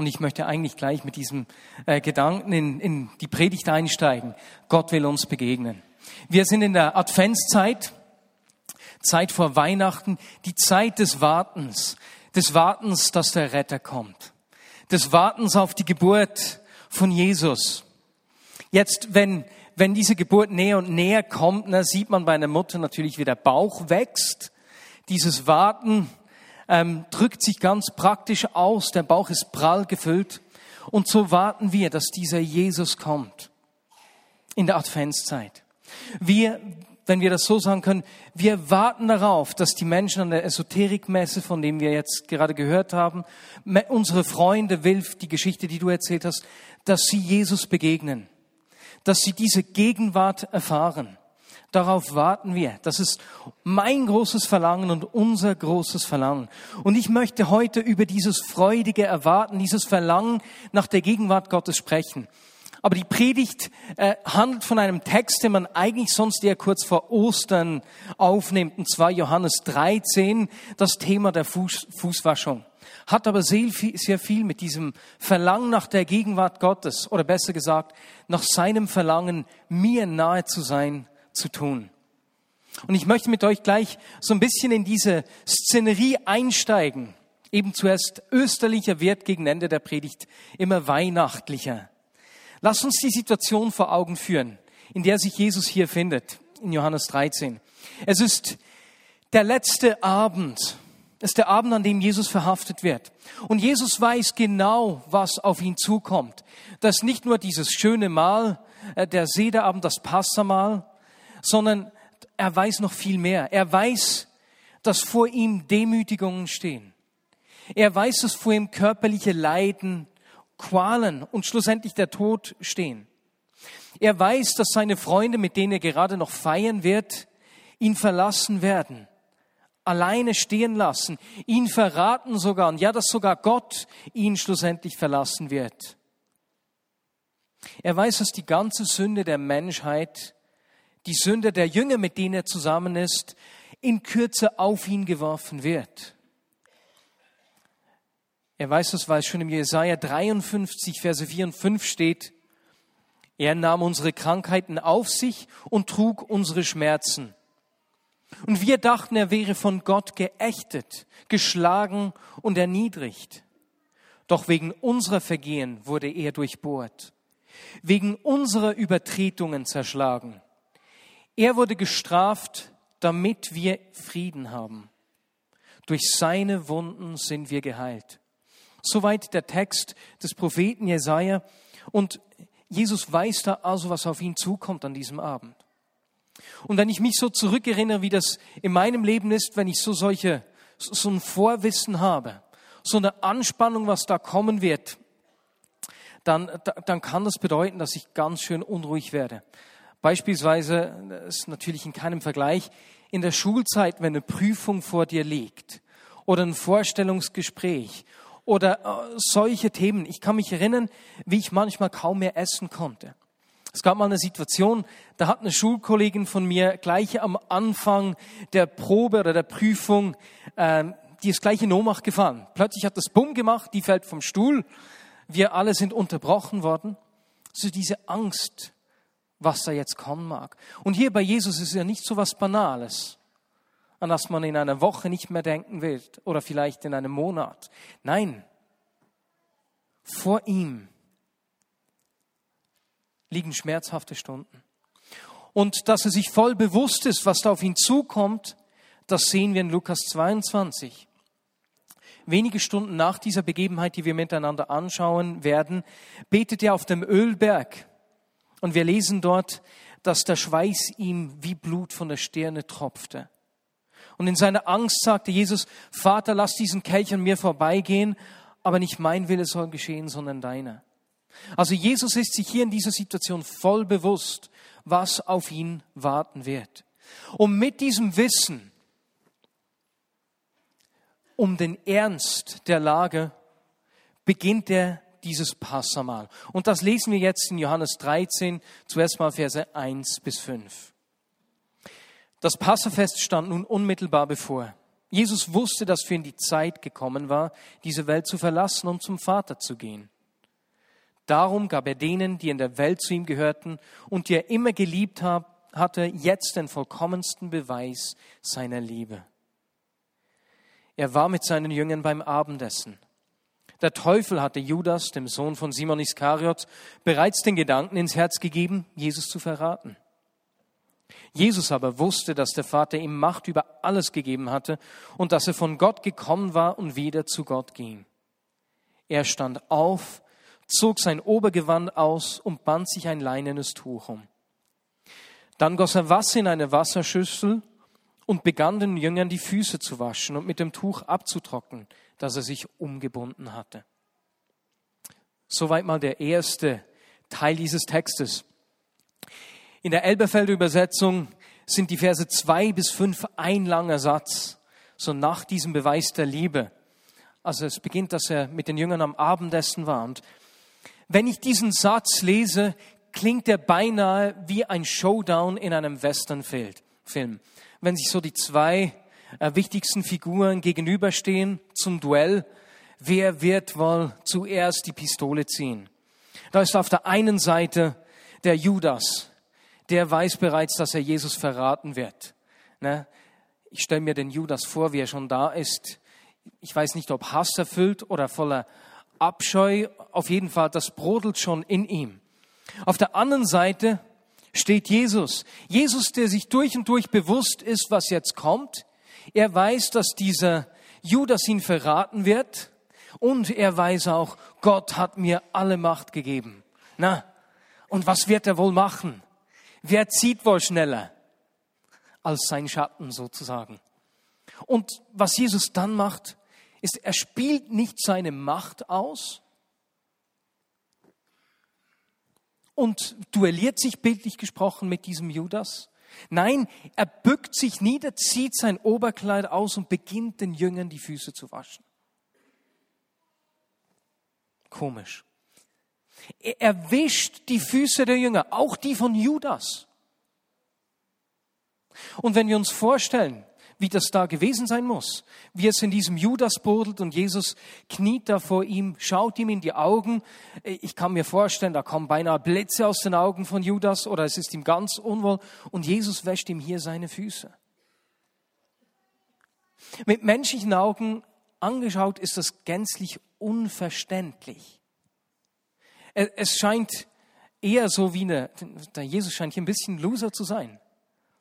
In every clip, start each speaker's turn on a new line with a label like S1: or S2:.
S1: Und ich möchte eigentlich gleich mit diesem äh, Gedanken in, in die Predigt einsteigen. Gott will uns begegnen. Wir sind in der Adventszeit, Zeit vor Weihnachten, die Zeit des Wartens, des Wartens, dass der Retter kommt, des Wartens auf die Geburt von Jesus. Jetzt, wenn, wenn diese Geburt näher und näher kommt, na, sieht man bei einer Mutter natürlich, wie der Bauch wächst. Dieses Warten ähm, drückt sich ganz praktisch aus. Der Bauch ist prall gefüllt. Und so warten wir, dass dieser Jesus kommt in der Adventszeit. Wir, wenn wir das so sagen können, wir warten darauf, dass die Menschen an der Esoterikmesse, von dem wir jetzt gerade gehört haben, unsere Freunde, Wilf, die Geschichte, die du erzählt hast, dass sie Jesus begegnen, dass sie diese Gegenwart erfahren. Darauf warten wir. Das ist mein großes Verlangen und unser großes Verlangen. Und ich möchte heute über dieses freudige Erwarten, dieses Verlangen nach der Gegenwart Gottes sprechen. Aber die Predigt äh, handelt von einem Text, den man eigentlich sonst eher kurz vor Ostern aufnimmt, und zwar Johannes 13, das Thema der Fuß, Fußwaschung. Hat aber sehr viel, sehr viel mit diesem Verlangen nach der Gegenwart Gottes, oder besser gesagt, nach seinem Verlangen, mir nahe zu sein, zu tun. Und ich möchte mit euch gleich so ein bisschen in diese Szenerie einsteigen. Eben zuerst österlicher wird gegen Ende der Predigt immer weihnachtlicher. Lass uns die Situation vor Augen führen, in der sich Jesus hier findet, in Johannes 13. Es ist der letzte Abend. Es ist der Abend, an dem Jesus verhaftet wird. Und Jesus weiß genau, was auf ihn zukommt. Das nicht nur dieses schöne Mahl, äh, der Sederabend, das Passamahl, sondern er weiß noch viel mehr. Er weiß, dass vor ihm Demütigungen stehen. Er weiß, dass vor ihm körperliche Leiden Qualen und schlussendlich der Tod stehen. Er weiß, dass seine Freunde, mit denen er gerade noch feiern wird, ihn verlassen werden, alleine stehen lassen, ihn verraten sogar, und ja, dass sogar Gott ihn schlussendlich verlassen wird. Er weiß, dass die ganze Sünde der Menschheit, die Sünde der Jünger, mit denen er zusammen ist, in Kürze auf ihn geworfen wird. Er weiß das, weil es schon im Jesaja 53, Verse 4 und 5 steht. Er nahm unsere Krankheiten auf sich und trug unsere Schmerzen. Und wir dachten, er wäre von Gott geächtet, geschlagen und erniedrigt. Doch wegen unserer Vergehen wurde er durchbohrt, wegen unserer Übertretungen zerschlagen. Er wurde gestraft, damit wir Frieden haben. Durch seine Wunden sind wir geheilt. Soweit der Text des Propheten Jesaja. Und Jesus weiß da also, was auf ihn zukommt an diesem Abend. Und wenn ich mich so zurückerinnere, wie das in meinem Leben ist, wenn ich so solche, so ein Vorwissen habe, so eine Anspannung, was da kommen wird, dann, dann kann das bedeuten, dass ich ganz schön unruhig werde. Beispielsweise, das ist natürlich in keinem Vergleich, in der Schulzeit, wenn eine Prüfung vor dir liegt oder ein Vorstellungsgespräch oder äh, solche Themen. Ich kann mich erinnern, wie ich manchmal kaum mehr essen konnte. Es gab mal eine Situation, da hat eine Schulkollegin von mir gleich am Anfang der Probe oder der Prüfung, äh, die ist gleich in Ohnmacht gefallen. Plötzlich hat das Bumm gemacht, die fällt vom Stuhl. Wir alle sind unterbrochen worden. So diese Angst, was da jetzt kommen mag. Und hier bei Jesus ist ja nicht so was Banales an das man in einer Woche nicht mehr denken wird oder vielleicht in einem Monat. Nein, vor ihm liegen schmerzhafte Stunden. Und dass er sich voll bewusst ist, was da auf ihn zukommt, das sehen wir in Lukas 22. Wenige Stunden nach dieser Begebenheit, die wir miteinander anschauen werden, betet er auf dem Ölberg. Und wir lesen dort, dass der Schweiß ihm wie Blut von der Stirne tropfte. Und in seiner Angst sagte Jesus, Vater, lass diesen Kelch an mir vorbeigehen, aber nicht mein Wille soll geschehen, sondern deiner. Also Jesus ist sich hier in dieser Situation voll bewusst, was auf ihn warten wird. Und mit diesem Wissen um den Ernst der Lage beginnt er dieses Passamal. Und das lesen wir jetzt in Johannes 13, zuerst mal Verse 1 bis 5. Das Passafest stand nun unmittelbar bevor. Jesus wusste, dass für ihn die Zeit gekommen war, diese Welt zu verlassen und zum Vater zu gehen. Darum gab er denen, die in der Welt zu ihm gehörten und die er immer geliebt hatte, jetzt den vollkommensten Beweis seiner Liebe. Er war mit seinen Jüngern beim Abendessen. Der Teufel hatte Judas, dem Sohn von Simon Iskariot, bereits den Gedanken ins Herz gegeben, Jesus zu verraten. Jesus aber wusste, dass der Vater ihm Macht über alles gegeben hatte und dass er von Gott gekommen war und wieder zu Gott ging. Er stand auf, zog sein Obergewand aus und band sich ein leinenes Tuch um. Dann goss er Wasser in eine Wasserschüssel und begann den Jüngern die Füße zu waschen und mit dem Tuch abzutrocknen, das er sich umgebunden hatte. Soweit mal der erste Teil dieses Textes. In der Elberfelder Übersetzung sind die Verse zwei bis fünf ein langer Satz, so nach diesem Beweis der Liebe. Also es beginnt, dass er mit den Jüngern am Abendessen war. Und wenn ich diesen Satz lese, klingt er beinahe wie ein Showdown in einem Westernfilm. Wenn sich so die zwei äh, wichtigsten Figuren gegenüberstehen zum Duell, wer wird wohl zuerst die Pistole ziehen? Da ist auf der einen Seite der Judas, der weiß bereits, dass er Jesus verraten wird. Ne? Ich stelle mir den Judas vor, wie er schon da ist. Ich weiß nicht, ob Hass erfüllt oder voller Abscheu. Auf jeden Fall, das brodelt schon in ihm. Auf der anderen Seite steht Jesus. Jesus, der sich durch und durch bewusst ist, was jetzt kommt. Er weiß, dass dieser Judas ihn verraten wird. Und er weiß auch, Gott hat mir alle Macht gegeben. Na, und was wird er wohl machen? Wer zieht wohl schneller als sein Schatten sozusagen? Und was Jesus dann macht, ist, er spielt nicht seine Macht aus und duelliert sich bildlich gesprochen mit diesem Judas. Nein, er bückt sich nieder, zieht sein Oberkleid aus und beginnt den Jüngern die Füße zu waschen. Komisch. Er erwischt die Füße der Jünger, auch die von Judas. Und wenn wir uns vorstellen, wie das da gewesen sein muss, wie es in diesem Judas brodelt und Jesus kniet da vor ihm, schaut ihm in die Augen. Ich kann mir vorstellen, da kommen beinahe Blitze aus den Augen von Judas oder es ist ihm ganz unwohl und Jesus wäscht ihm hier seine Füße. Mit menschlichen Augen angeschaut ist das gänzlich unverständlich. Es scheint eher so wie eine, der Jesus scheint hier ein bisschen Loser zu sein.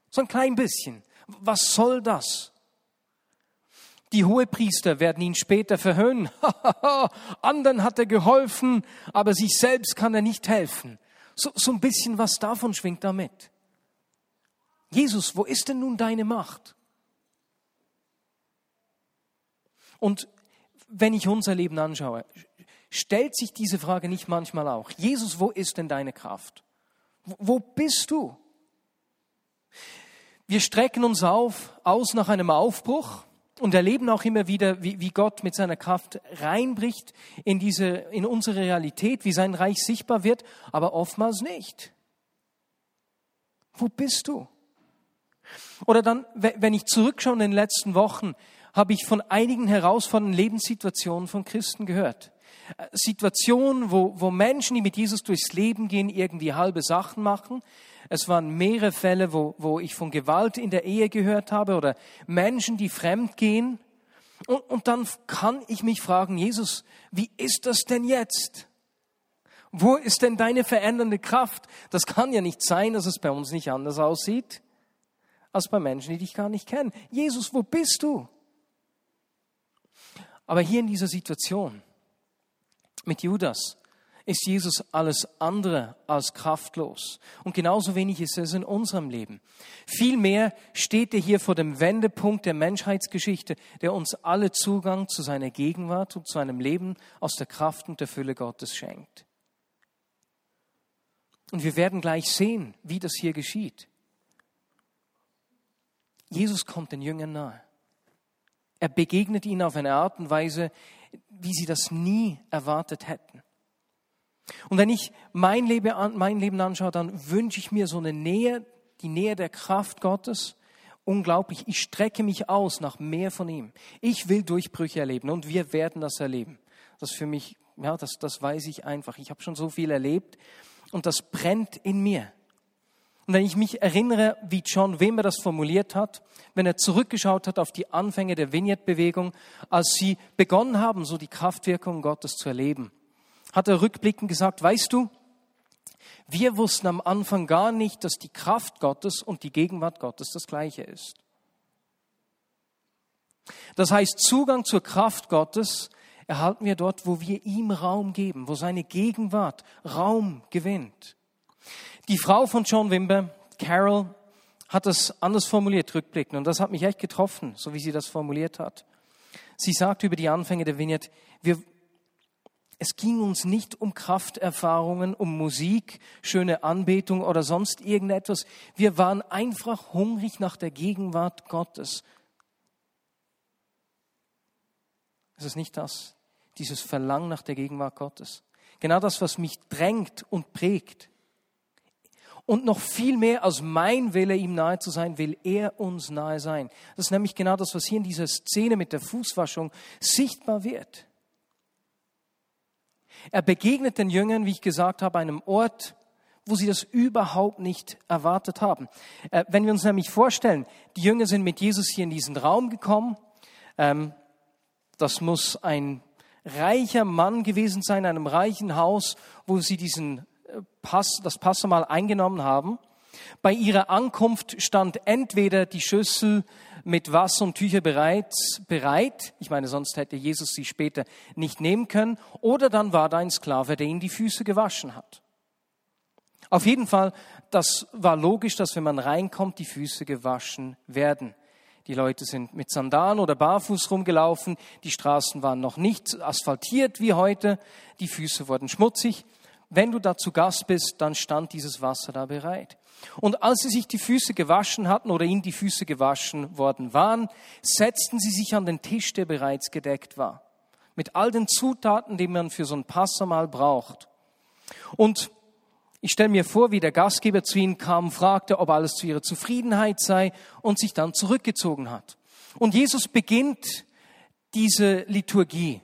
S1: So ein klein bisschen. Was soll das? Die Hohepriester werden ihn später verhöhnen. Anderen hat er geholfen, aber sich selbst kann er nicht helfen. So, so ein bisschen was davon schwingt damit. Jesus, wo ist denn nun deine Macht? Und wenn ich unser Leben anschaue, Stellt sich diese Frage nicht manchmal auch? Jesus, wo ist denn deine Kraft? Wo bist du? Wir strecken uns auf, aus nach einem Aufbruch und erleben auch immer wieder, wie, wie Gott mit seiner Kraft reinbricht in diese, in unsere Realität, wie sein Reich sichtbar wird, aber oftmals nicht. Wo bist du? Oder dann, wenn ich zurückschaue in den letzten Wochen, habe ich von einigen herausfordernden Lebenssituationen von Christen gehört. Situationen, wo, wo Menschen, die mit Jesus durchs Leben gehen, irgendwie halbe Sachen machen. Es waren mehrere Fälle, wo, wo ich von Gewalt in der Ehe gehört habe oder Menschen, die fremd gehen. Und, und dann kann ich mich fragen, Jesus, wie ist das denn jetzt? Wo ist denn deine verändernde Kraft? Das kann ja nicht sein, dass es bei uns nicht anders aussieht als bei Menschen, die dich gar nicht kennen. Jesus, wo bist du? Aber hier in dieser Situation, mit Judas ist Jesus alles andere als kraftlos. Und genauso wenig ist es in unserem Leben. Vielmehr steht er hier vor dem Wendepunkt der Menschheitsgeschichte, der uns alle Zugang zu seiner Gegenwart und zu einem Leben aus der Kraft und der Fülle Gottes schenkt. Und wir werden gleich sehen, wie das hier geschieht. Jesus kommt den Jüngern nahe. Er begegnet ihnen auf eine Art und Weise, wie sie das nie erwartet hätten. Und wenn ich mein Leben, mein Leben anschaue, dann wünsche ich mir so eine Nähe, die Nähe der Kraft Gottes unglaublich. Ich strecke mich aus nach mehr von ihm. Ich will Durchbrüche erleben und wir werden das erleben. Das für mich, ja, das, das weiß ich einfach. Ich habe schon so viel erlebt und das brennt in mir. Und wenn ich mich erinnere, wie John Wimmer das formuliert hat, wenn er zurückgeschaut hat auf die Anfänge der Vignette-Bewegung, als sie begonnen haben, so die Kraftwirkung Gottes zu erleben, hat er rückblickend gesagt, weißt du, wir wussten am Anfang gar nicht, dass die Kraft Gottes und die Gegenwart Gottes das gleiche ist. Das heißt, Zugang zur Kraft Gottes erhalten wir dort, wo wir ihm Raum geben, wo seine Gegenwart Raum gewinnt. Die Frau von John Wimber, Carol, hat das anders formuliert, rückblickend, und das hat mich echt getroffen, so wie sie das formuliert hat. Sie sagt über die Anfänge der Vignette, wir, es ging uns nicht um Krafterfahrungen, um Musik, schöne Anbetung oder sonst irgendetwas. Wir waren einfach hungrig nach der Gegenwart Gottes. Es ist nicht das, dieses Verlangen nach der Gegenwart Gottes. Genau das, was mich drängt und prägt. Und noch viel mehr als mein Wille, ihm nahe zu sein, will er uns nahe sein. Das ist nämlich genau das, was hier in dieser Szene mit der Fußwaschung sichtbar wird. Er begegnet den Jüngern, wie ich gesagt habe, einem Ort, wo sie das überhaupt nicht erwartet haben. Äh, wenn wir uns nämlich vorstellen, die Jünger sind mit Jesus hier in diesen Raum gekommen, ähm, das muss ein reicher Mann gewesen sein, in einem reichen Haus, wo sie diesen äh, Pass, das Passamal eingenommen haben. Bei ihrer Ankunft stand entweder die Schüssel mit Wasser und Tücher bereits bereit. Ich meine, sonst hätte Jesus sie später nicht nehmen können. Oder dann war da ein Sklave, der ihnen die Füße gewaschen hat. Auf jeden Fall, das war logisch, dass wenn man reinkommt, die Füße gewaschen werden. Die Leute sind mit Sandalen oder barfuß rumgelaufen. Die Straßen waren noch nicht asphaltiert wie heute. Die Füße wurden schmutzig. Wenn du da zu Gast bist, dann stand dieses Wasser da bereit. Und als sie sich die Füße gewaschen hatten oder ihnen die Füße gewaschen worden waren, setzten sie sich an den Tisch, der bereits gedeckt war. Mit all den Zutaten, die man für so ein Passamal braucht. Und ich stelle mir vor, wie der Gastgeber zu ihnen kam, fragte, ob alles zu ihrer Zufriedenheit sei und sich dann zurückgezogen hat. Und Jesus beginnt diese Liturgie.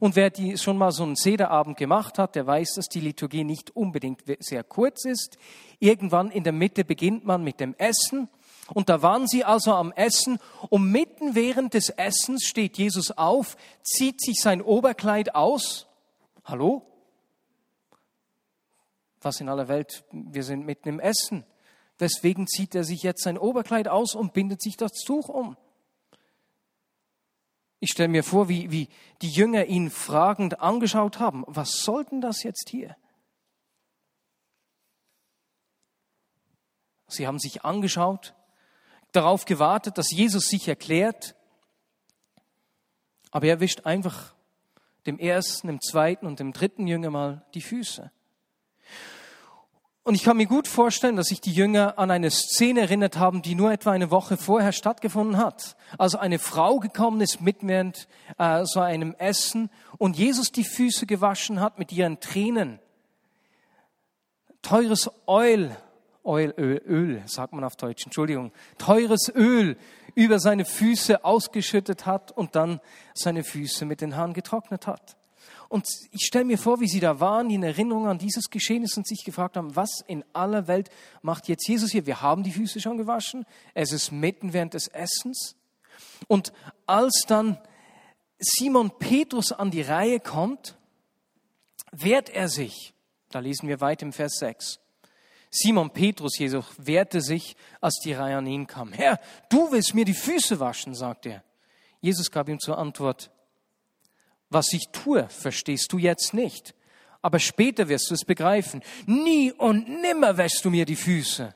S1: Und wer die schon mal so einen Sederabend gemacht hat, der weiß, dass die Liturgie nicht unbedingt sehr kurz ist. Irgendwann in der Mitte beginnt man mit dem Essen. Und da waren sie also am Essen und mitten während des Essens steht Jesus auf, zieht sich sein Oberkleid aus. Hallo? Was in aller Welt? Wir sind mitten im Essen. Weswegen zieht er sich jetzt sein Oberkleid aus und bindet sich das Tuch um? Ich stelle mir vor, wie, wie die Jünger ihn fragend angeschaut haben. Was soll denn das jetzt hier? Sie haben sich angeschaut, darauf gewartet, dass Jesus sich erklärt, aber er wischt einfach dem ersten, dem zweiten und dem dritten Jünger mal die Füße. Und ich kann mir gut vorstellen, dass sich die Jünger an eine Szene erinnert haben, die nur etwa eine Woche vorher stattgefunden hat. Also eine Frau gekommen ist mit während äh, so einem Essen und Jesus die Füße gewaschen hat mit ihren Tränen. Teures Öl, Öl, Öl, Öl, sagt man auf Deutsch, Entschuldigung, teures Öl über seine Füße ausgeschüttet hat und dann seine Füße mit den Haaren getrocknet hat. Und ich stelle mir vor, wie sie da waren, in Erinnerung an dieses Geschehnis und sich gefragt haben, was in aller Welt macht jetzt Jesus hier? Wir haben die Füße schon gewaschen. Es ist mitten während des Essens. Und als dann Simon Petrus an die Reihe kommt, wehrt er sich. Da lesen wir weit im Vers 6. Simon Petrus jedoch wehrte sich, als die Reihe an ihn kam. Herr, du willst mir die Füße waschen, sagt er. Jesus gab ihm zur Antwort, was ich tue, verstehst du jetzt nicht. Aber später wirst du es begreifen. Nie und nimmer wäschst du mir die Füße,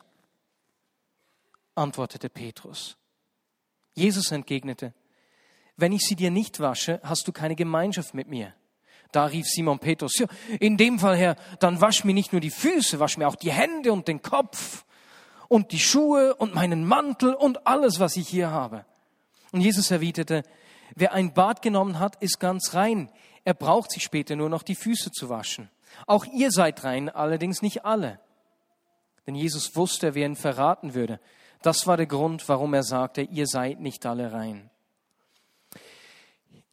S1: antwortete Petrus. Jesus entgegnete, wenn ich sie dir nicht wasche, hast du keine Gemeinschaft mit mir. Da rief Simon Petrus, ja, in dem Fall, Herr, dann wasch mir nicht nur die Füße, wasch mir auch die Hände und den Kopf und die Schuhe und meinen Mantel und alles, was ich hier habe. Und Jesus erwiderte, Wer ein Bad genommen hat, ist ganz rein. Er braucht sich später nur noch die Füße zu waschen. Auch ihr seid rein, allerdings nicht alle. Denn Jesus wusste, wer ihn verraten würde. Das war der Grund, warum er sagte, ihr seid nicht alle rein.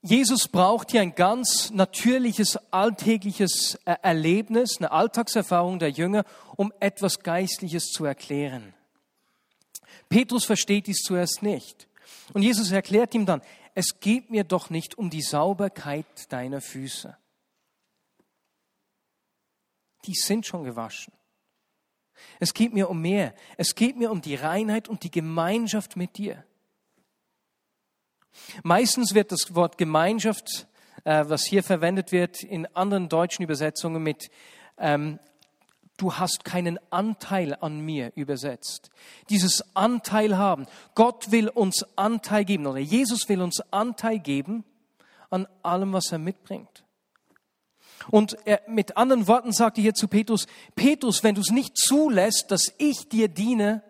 S1: Jesus braucht hier ein ganz natürliches, alltägliches Erlebnis, eine Alltagserfahrung der Jünger, um etwas Geistliches zu erklären. Petrus versteht dies zuerst nicht. Und Jesus erklärt ihm dann, es geht mir doch nicht um die Sauberkeit deiner Füße. Die sind schon gewaschen. Es geht mir um mehr. Es geht mir um die Reinheit und die Gemeinschaft mit dir. Meistens wird das Wort Gemeinschaft, äh, was hier verwendet wird, in anderen deutschen Übersetzungen mit ähm, du hast keinen Anteil an mir übersetzt. Dieses Anteil haben. Gott will uns Anteil geben oder Jesus will uns Anteil geben an allem, was er mitbringt. Und er, mit anderen Worten sagte hier zu Petrus, Petrus, wenn du es nicht zulässt, dass ich dir diene,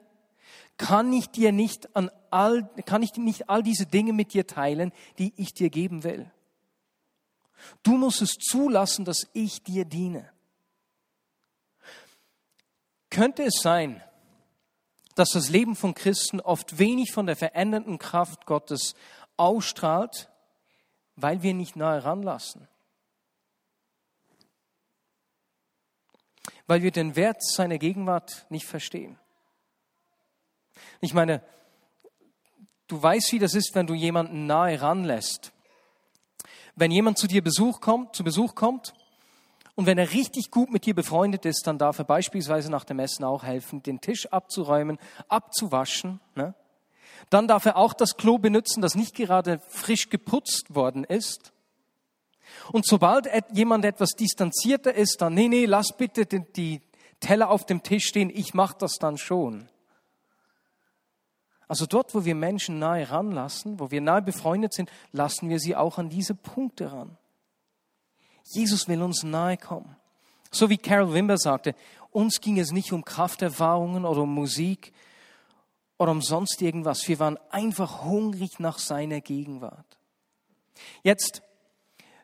S1: kann ich dir nicht an all, kann ich nicht all diese Dinge mit dir teilen, die ich dir geben will. Du musst es zulassen, dass ich dir diene. Könnte es sein, dass das Leben von Christen oft wenig von der verändernden Kraft Gottes ausstrahlt, weil wir nicht nahe ranlassen? Weil wir den Wert seiner Gegenwart nicht verstehen. Ich meine, du weißt, wie das ist, wenn du jemanden nahe ranlässt. Wenn jemand zu dir Besuch kommt, zu Besuch kommt und wenn er richtig gut mit dir befreundet ist, dann darf er beispielsweise nach dem Essen auch helfen, den Tisch abzuräumen, abzuwaschen. Ne? Dann darf er auch das Klo benutzen, das nicht gerade frisch geputzt worden ist. Und sobald jemand etwas distanzierter ist, dann, nee, nee, lass bitte die Teller auf dem Tisch stehen, ich mach das dann schon. Also dort, wo wir Menschen nahe ranlassen, wo wir nahe befreundet sind, lassen wir sie auch an diese Punkte ran. Jesus will uns nahe kommen. So wie Carol Wimber sagte, uns ging es nicht um Krafterfahrungen oder um Musik oder um sonst irgendwas. Wir waren einfach hungrig nach seiner Gegenwart. Jetzt,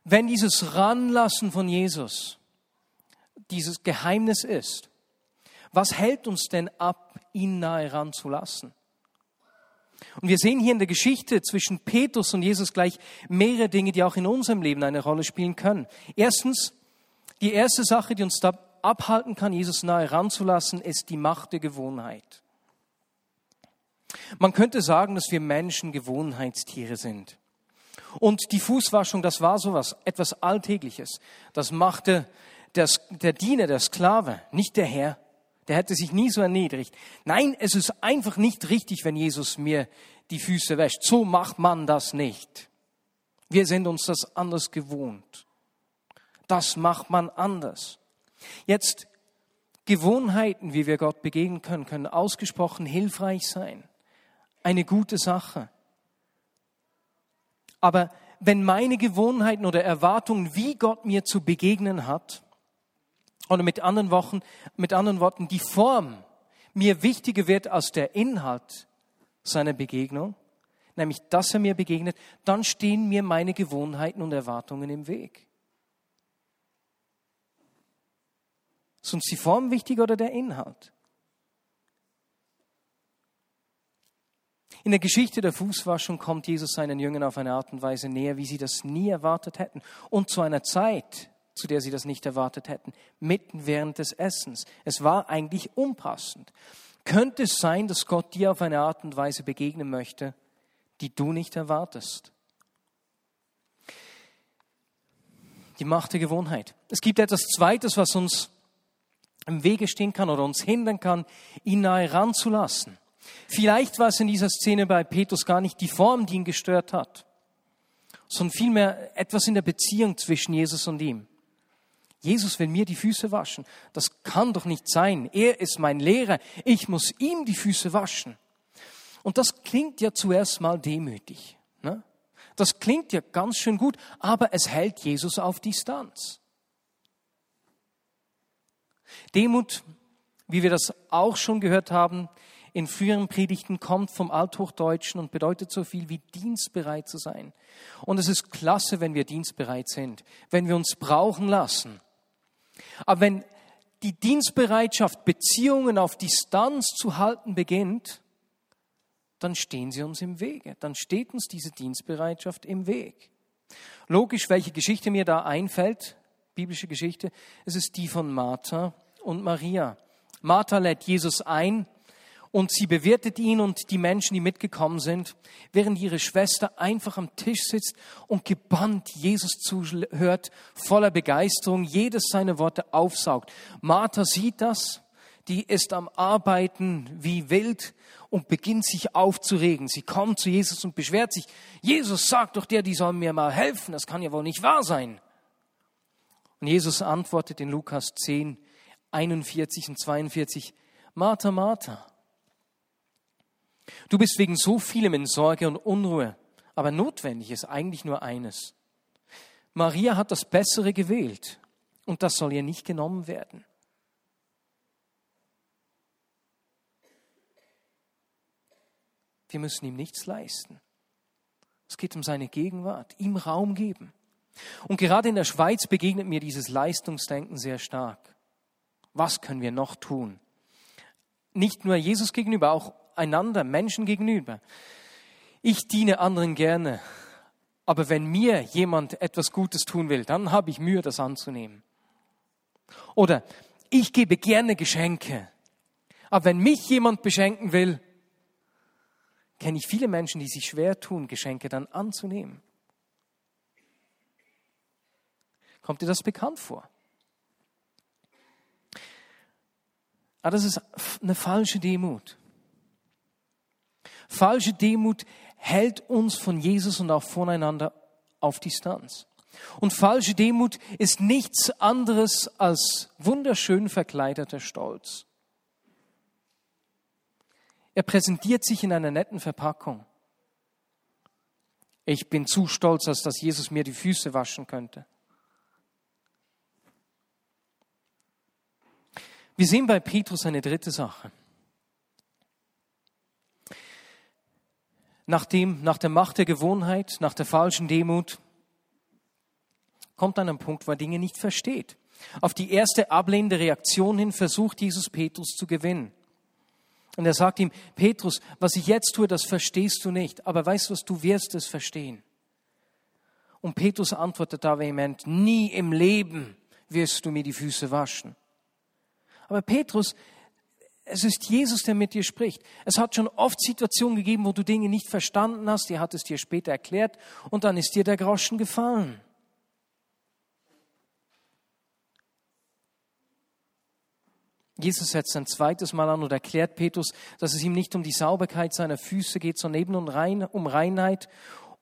S1: wenn dieses Ranlassen von Jesus dieses Geheimnis ist, was hält uns denn ab, ihn nahe ranzulassen? Und wir sehen hier in der Geschichte zwischen Petrus und Jesus gleich mehrere Dinge, die auch in unserem Leben eine Rolle spielen können. Erstens, die erste Sache, die uns da abhalten kann, Jesus nahe ranzulassen, ist die Macht der Gewohnheit. Man könnte sagen, dass wir Menschen Gewohnheitstiere sind. Und die Fußwaschung, das war sowas, etwas Alltägliches. Das machte der, der Diener, der Sklave, nicht der Herr. Der hätte sich nie so erniedrigt. Nein, es ist einfach nicht richtig, wenn Jesus mir die Füße wäscht. So macht man das nicht. Wir sind uns das anders gewohnt. Das macht man anders. Jetzt Gewohnheiten, wie wir Gott begegnen können, können ausgesprochen hilfreich sein. Eine gute Sache. Aber wenn meine Gewohnheiten oder Erwartungen, wie Gott mir zu begegnen hat, oder mit anderen, Worten, mit anderen Worten, die Form mir wichtiger wird als der Inhalt seiner Begegnung, nämlich dass er mir begegnet, dann stehen mir meine Gewohnheiten und Erwartungen im Weg. Ist die Form wichtiger oder der Inhalt? In der Geschichte der Fußwaschung kommt Jesus seinen Jüngern auf eine Art und Weise näher, wie sie das nie erwartet hätten. Und zu einer Zeit, zu der sie das nicht erwartet hätten, mitten während des Essens. Es war eigentlich unpassend. Könnte es sein, dass Gott dir auf eine Art und Weise begegnen möchte, die du nicht erwartest? Die Macht der Gewohnheit. Es gibt etwas Zweites, was uns im Wege stehen kann oder uns hindern kann, ihn nahe ranzulassen. Vielleicht war es in dieser Szene bei Petrus gar nicht die Form, die ihn gestört hat, sondern vielmehr etwas in der Beziehung zwischen Jesus und ihm. Jesus will mir die Füße waschen. Das kann doch nicht sein. Er ist mein Lehrer. Ich muss ihm die Füße waschen. Und das klingt ja zuerst mal demütig. Ne? Das klingt ja ganz schön gut, aber es hält Jesus auf Distanz. Demut, wie wir das auch schon gehört haben, in früheren Predigten kommt vom Althochdeutschen und bedeutet so viel wie dienstbereit zu sein. Und es ist klasse, wenn wir dienstbereit sind, wenn wir uns brauchen lassen, aber wenn die Dienstbereitschaft, Beziehungen auf Distanz zu halten beginnt, dann stehen sie uns im Wege. Dann steht uns diese Dienstbereitschaft im Weg. Logisch, welche Geschichte mir da einfällt, biblische Geschichte, es ist die von Martha und Maria. Martha lädt Jesus ein und sie bewirtet ihn und die Menschen, die mitgekommen sind, während ihre Schwester einfach am Tisch sitzt und gebannt Jesus zuhört, voller Begeisterung, jedes seiner Worte aufsaugt. Martha sieht das, die ist am Arbeiten wie wild und beginnt sich aufzuregen. Sie kommt zu Jesus und beschwert sich, Jesus sagt doch der, die soll mir mal helfen, das kann ja wohl nicht wahr sein. Und Jesus antwortet in Lukas 10, 41 und 42, Martha, Martha, Du bist wegen so vielem in Sorge und Unruhe, aber notwendig ist eigentlich nur eines. Maria hat das Bessere gewählt und das soll ihr nicht genommen werden. Wir müssen ihm nichts leisten. Es geht um seine Gegenwart, ihm Raum geben. Und gerade in der Schweiz begegnet mir dieses Leistungsdenken sehr stark. Was können wir noch tun? Nicht nur Jesus gegenüber, auch einander, Menschen gegenüber. Ich diene anderen gerne, aber wenn mir jemand etwas Gutes tun will, dann habe ich Mühe, das anzunehmen. Oder ich gebe gerne Geschenke, aber wenn mich jemand beschenken will, kenne ich viele Menschen, die sich schwer tun, Geschenke dann anzunehmen. Kommt dir das bekannt vor? Aber das ist eine falsche Demut. Falsche Demut hält uns von Jesus und auch voneinander auf Distanz. Und falsche Demut ist nichts anderes als wunderschön verkleideter Stolz. Er präsentiert sich in einer netten Verpackung. Ich bin zu stolz, als dass Jesus mir die Füße waschen könnte. Wir sehen bei Petrus eine dritte Sache. Nach, dem, nach der Macht der Gewohnheit, nach der falschen Demut, kommt an einen Punkt, wo er Dinge nicht versteht. Auf die erste ablehnende Reaktion hin versucht Jesus Petrus zu gewinnen. Und er sagt ihm, Petrus, was ich jetzt tue, das verstehst du nicht, aber weißt du was, du wirst es verstehen. Und Petrus antwortet da vehement, nie im Leben wirst du mir die Füße waschen. Aber Petrus es ist Jesus, der mit dir spricht. Es hat schon oft Situationen gegeben, wo du Dinge nicht verstanden hast. Er hat es dir später erklärt und dann ist dir der Groschen gefallen. Jesus setzt ein zweites Mal an und erklärt Petrus, dass es ihm nicht um die Sauberkeit seiner Füße geht, sondern eben um Reinheit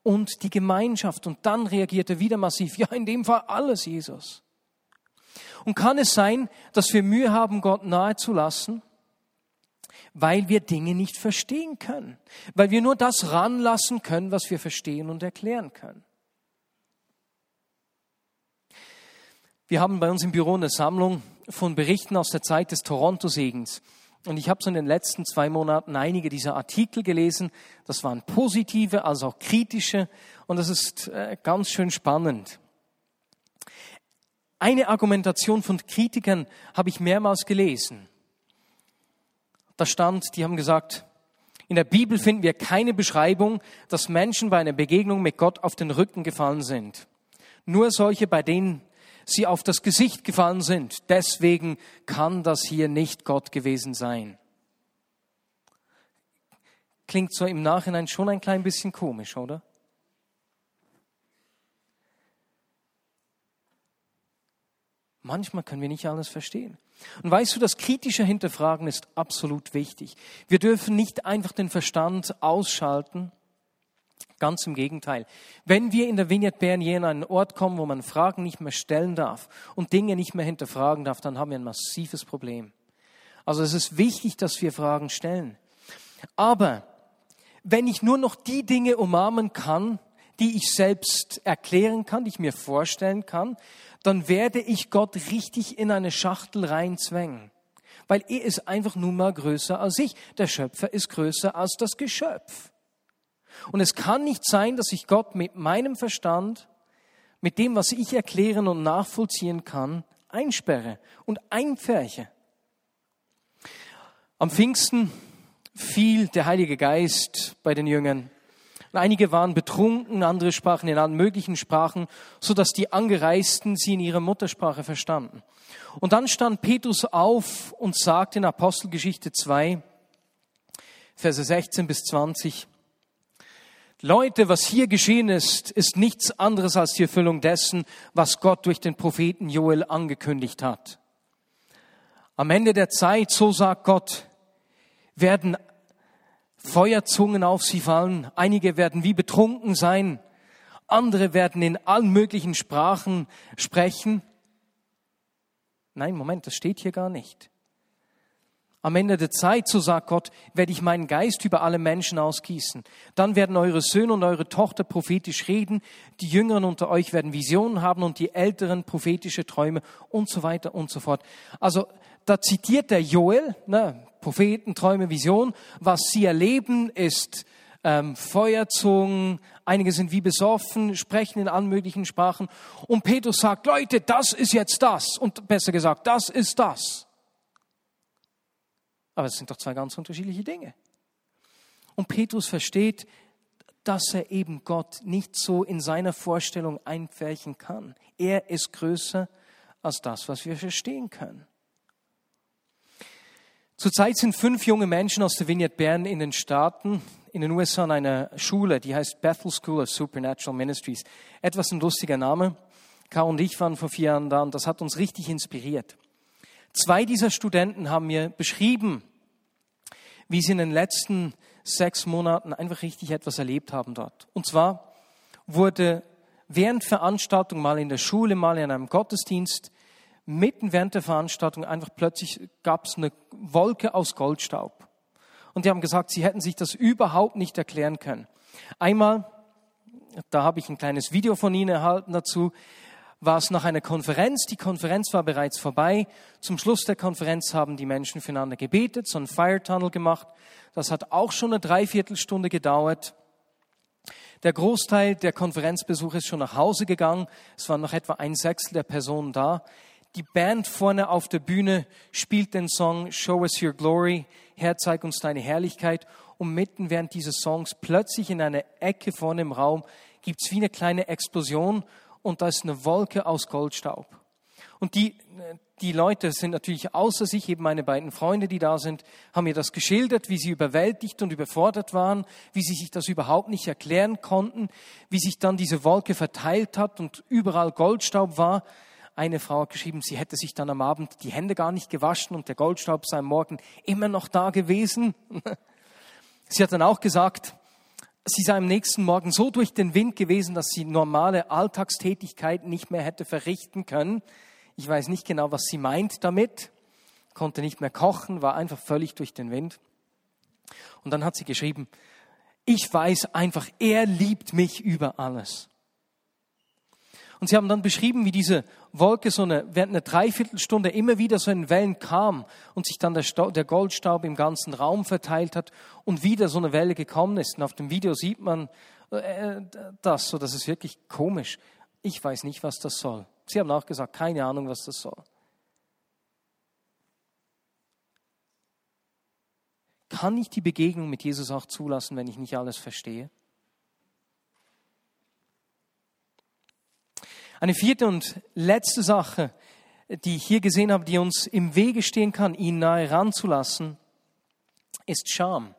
S1: und die Gemeinschaft. Und dann reagiert er wieder massiv. Ja, in dem Fall alles, Jesus. Und kann es sein, dass wir Mühe haben, Gott nahe zu lassen? Weil wir Dinge nicht verstehen können, weil wir nur das ranlassen können, was wir verstehen und erklären können. Wir haben bei uns im Büro eine Sammlung von Berichten aus der Zeit des Toronto-Segens. Und ich habe so in den letzten zwei Monaten einige dieser Artikel gelesen. Das waren positive, als auch kritische. Und das ist äh, ganz schön spannend. Eine Argumentation von Kritikern habe ich mehrmals gelesen da stand, die haben gesagt, in der Bibel finden wir keine Beschreibung, dass Menschen bei einer Begegnung mit Gott auf den Rücken gefallen sind. Nur solche, bei denen sie auf das Gesicht gefallen sind. Deswegen kann das hier nicht Gott gewesen sein. Klingt so im Nachhinein schon ein klein bisschen komisch, oder? Manchmal können wir nicht alles verstehen. Und weißt du, das kritische Hinterfragen ist absolut wichtig. Wir dürfen nicht einfach den Verstand ausschalten. Ganz im Gegenteil. Wenn wir in der Vignette Bern hier an einen Ort kommen, wo man Fragen nicht mehr stellen darf und Dinge nicht mehr hinterfragen darf, dann haben wir ein massives Problem. Also es ist wichtig, dass wir Fragen stellen. Aber wenn ich nur noch die Dinge umarmen kann, die ich selbst erklären kann, die ich mir vorstellen kann, dann werde ich Gott richtig in eine Schachtel reinzwängen. Weil er ist einfach nun mal größer als ich. Der Schöpfer ist größer als das Geschöpf. Und es kann nicht sein, dass ich Gott mit meinem Verstand, mit dem, was ich erklären und nachvollziehen kann, einsperre und einpferche. Am Pfingsten fiel der Heilige Geist bei den Jüngern. Und einige waren betrunken, andere sprachen in allen möglichen Sprachen, so dass die Angereisten sie in ihrer Muttersprache verstanden. Und dann stand Petrus auf und sagte in Apostelgeschichte 2, Verse 16 bis 20, Leute, was hier geschehen ist, ist nichts anderes als die Erfüllung dessen, was Gott durch den Propheten Joel angekündigt hat. Am Ende der Zeit, so sagt Gott, werden Feuerzungen auf sie fallen, einige werden wie betrunken sein, andere werden in allen möglichen Sprachen sprechen. Nein, Moment, das steht hier gar nicht. Am Ende der Zeit, so sagt Gott, werde ich meinen Geist über alle Menschen ausgießen. Dann werden eure Söhne und eure Tochter prophetisch reden, die Jüngeren unter euch werden Visionen haben und die Älteren prophetische Träume und so weiter und so fort. Also da zitiert der Joel, ne, Propheten, Träume, Visionen. Was sie erleben, ist ähm, Feuerzungen, einige sind wie besoffen, sprechen in allen möglichen Sprachen. Und Petrus sagt, Leute, das ist jetzt das. Und besser gesagt, das ist das. Aber es sind doch zwei ganz unterschiedliche Dinge. Und Petrus versteht, dass er eben Gott nicht so in seiner Vorstellung einpferchen kann. Er ist größer als das, was wir verstehen können. Zurzeit sind fünf junge Menschen aus der Vineyard Bern in den Staaten, in den USA an einer Schule, die heißt Bethel School of Supernatural Ministries. Etwas ein lustiger Name. Karl und ich waren vor vier Jahren da und das hat uns richtig inspiriert. Zwei dieser Studenten haben mir beschrieben, wie sie in den letzten sechs Monaten einfach richtig etwas erlebt haben dort. Und zwar wurde während Veranstaltung mal in der Schule, mal in einem Gottesdienst, mitten während der Veranstaltung einfach plötzlich gab es eine Wolke aus Goldstaub. Und die haben gesagt, sie hätten sich das überhaupt nicht erklären können. Einmal, da habe ich ein kleines Video von ihnen erhalten dazu, war es nach einer Konferenz. Die Konferenz war bereits vorbei. Zum Schluss der Konferenz haben die Menschen füreinander gebetet, so ein Fire Tunnel gemacht. Das hat auch schon eine Dreiviertelstunde gedauert. Der Großteil der Konferenzbesucher ist schon nach Hause gegangen. Es waren noch etwa ein Sechstel der Personen da. Die Band vorne auf der Bühne spielt den Song Show Us Your Glory. Herr, zeig uns deine Herrlichkeit. Und mitten während dieses Songs plötzlich in einer Ecke vorne im Raum gibt's wie eine kleine Explosion und da ist eine Wolke aus Goldstaub. Und die, die Leute sind natürlich außer sich, eben meine beiden Freunde, die da sind, haben mir das geschildert, wie sie überwältigt und überfordert waren, wie sie sich das überhaupt nicht erklären konnten, wie sich dann diese Wolke verteilt hat und überall Goldstaub war. Eine Frau hat geschrieben, sie hätte sich dann am Abend die Hände gar nicht gewaschen und der Goldstaub sei am Morgen immer noch da gewesen. Sie hat dann auch gesagt, sie sei am nächsten Morgen so durch den Wind gewesen, dass sie normale Alltagstätigkeiten nicht mehr hätte verrichten können. Ich weiß nicht genau, was sie meint damit, konnte nicht mehr kochen, war einfach völlig durch den Wind. Und dann hat sie geschrieben, ich weiß einfach, er liebt mich über alles. Und sie haben dann beschrieben, wie diese Wolke so eine, während einer Dreiviertelstunde immer wieder so in Wellen kam und sich dann der, Staub, der Goldstaub im ganzen Raum verteilt hat und wieder so eine Welle gekommen ist. Und auf dem Video sieht man äh, das, so das ist wirklich komisch. Ich weiß nicht, was das soll. Sie haben auch gesagt, keine Ahnung, was das soll. Kann ich die Begegnung mit Jesus auch zulassen, wenn ich nicht alles verstehe? Eine vierte und letzte Sache, die ich hier gesehen habe, die uns im Wege stehen kann, ihn nahe ranzulassen, ist Scham.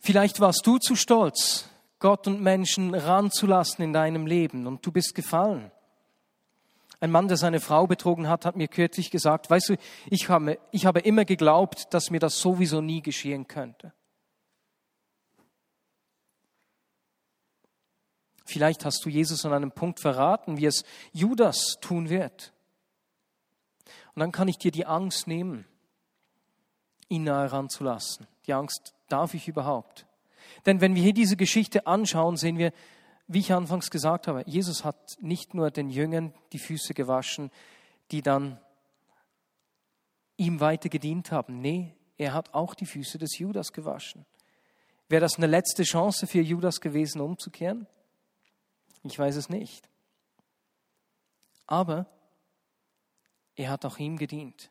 S1: Vielleicht warst du zu stolz, Gott und Menschen ranzulassen in deinem Leben und du bist gefallen. Ein Mann, der seine Frau betrogen hat, hat mir kürzlich gesagt, weißt du, ich habe, ich habe immer geglaubt, dass mir das sowieso nie geschehen könnte. Vielleicht hast du Jesus an einem Punkt verraten, wie es Judas tun wird. Und dann kann ich dir die Angst nehmen, ihn nahe ranzulassen. Die Angst, darf ich überhaupt? Denn wenn wir hier diese Geschichte anschauen, sehen wir, wie ich anfangs gesagt habe, Jesus hat nicht nur den Jüngern die Füße gewaschen, die dann ihm weiter gedient haben. Nee, er hat auch die Füße des Judas gewaschen. Wäre das eine letzte Chance für Judas gewesen, umzukehren? Ich weiß es nicht. Aber er hat auch ihm gedient.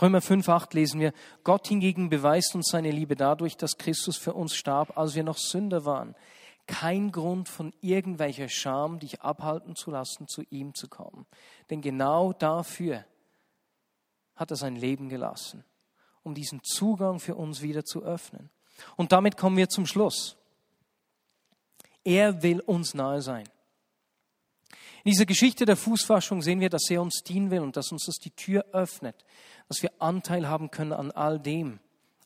S1: Römer 5, 8 lesen wir, Gott hingegen beweist uns seine Liebe dadurch, dass Christus für uns starb, als wir noch Sünder waren. Kein Grund von irgendwelcher Scham, dich abhalten zu lassen, zu ihm zu kommen. Denn genau dafür hat er sein Leben gelassen, um diesen Zugang für uns wieder zu öffnen. Und damit kommen wir zum Schluss. Er will uns nahe sein. In dieser Geschichte der Fußwaschung sehen wir, dass er uns dienen will und dass uns das die Tür öffnet, dass wir Anteil haben können an all dem,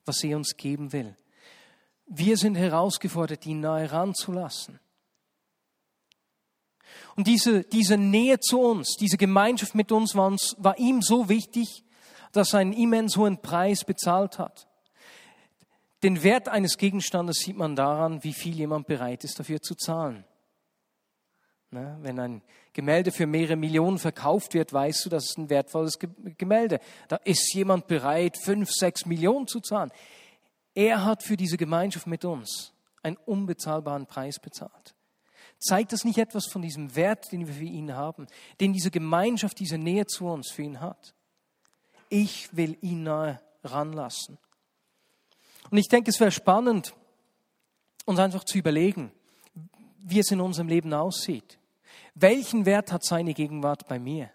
S1: was er uns geben will. Wir sind herausgefordert, ihn nahe ranzulassen. Und diese, diese Nähe zu uns, diese Gemeinschaft mit uns war, uns war ihm so wichtig, dass er einen immens hohen Preis bezahlt hat. Den Wert eines Gegenstandes sieht man daran, wie viel jemand bereit ist, dafür zu zahlen. Ne? Wenn ein Gemälde für mehrere Millionen verkauft wird, weißt du, das ist ein wertvolles Gemälde. Da ist jemand bereit, fünf, sechs Millionen zu zahlen. Er hat für diese Gemeinschaft mit uns einen unbezahlbaren Preis bezahlt. Zeigt das nicht etwas von diesem Wert, den wir für ihn haben, den diese Gemeinschaft, diese Nähe zu uns für ihn hat? Ich will ihn nahe ranlassen. Und ich denke, es wäre spannend, uns einfach zu überlegen, wie es in unserem Leben aussieht. Welchen Wert hat seine Gegenwart bei mir?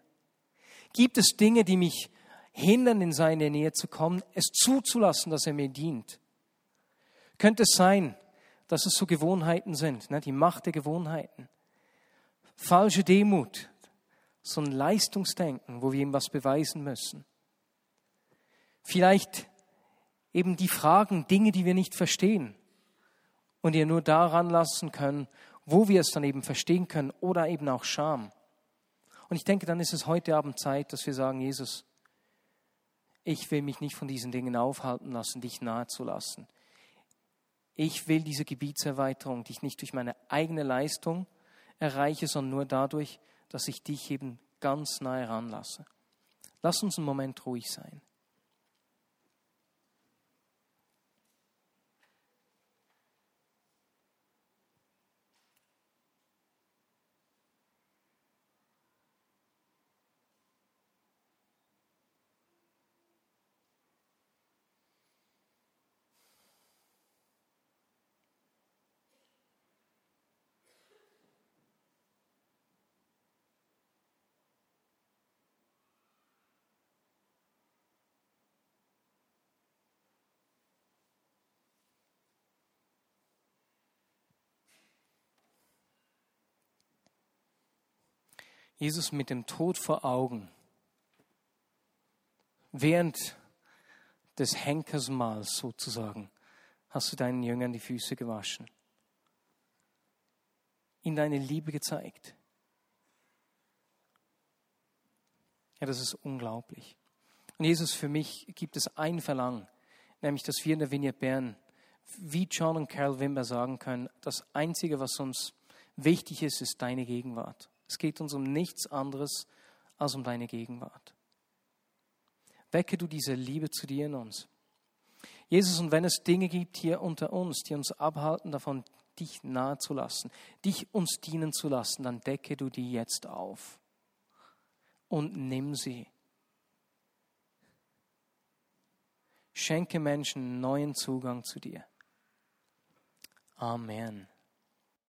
S1: Gibt es Dinge, die mich hindern, in seine Nähe zu kommen, es zuzulassen, dass er mir dient? Könnte es sein, dass es so Gewohnheiten sind, ne, die Macht der Gewohnheiten? Falsche Demut, so ein Leistungsdenken, wo wir ihm was beweisen müssen. Vielleicht eben die Fragen, Dinge, die wir nicht verstehen und ihr nur daran lassen können, wo wir es dann eben verstehen können oder eben auch Scham. Und ich denke, dann ist es heute Abend Zeit, dass wir sagen, Jesus, ich will mich nicht von diesen Dingen aufhalten lassen, dich nahe zu lassen. Ich will diese Gebietserweiterung, die ich nicht durch meine eigene Leistung erreiche, sondern nur dadurch, dass ich dich eben ganz nahe ranlasse. Lass uns einen Moment ruhig sein. Jesus mit dem Tod vor Augen, während des Henkersmahls sozusagen, hast du deinen Jüngern die Füße gewaschen, ihnen deine Liebe gezeigt. Ja, das ist unglaublich. Und Jesus, für mich gibt es ein Verlangen, nämlich, dass wir in der Vignette Bern, wie John und Carol Wimber sagen können, das Einzige, was uns wichtig ist, ist deine Gegenwart. Es geht uns um nichts anderes als um deine Gegenwart. Wecke du diese Liebe zu dir in uns. Jesus, und wenn es Dinge gibt hier unter uns, die uns abhalten davon, dich nahe zu lassen, dich uns dienen zu lassen, dann decke du die jetzt auf und nimm sie. Schenke Menschen neuen Zugang zu dir. Amen.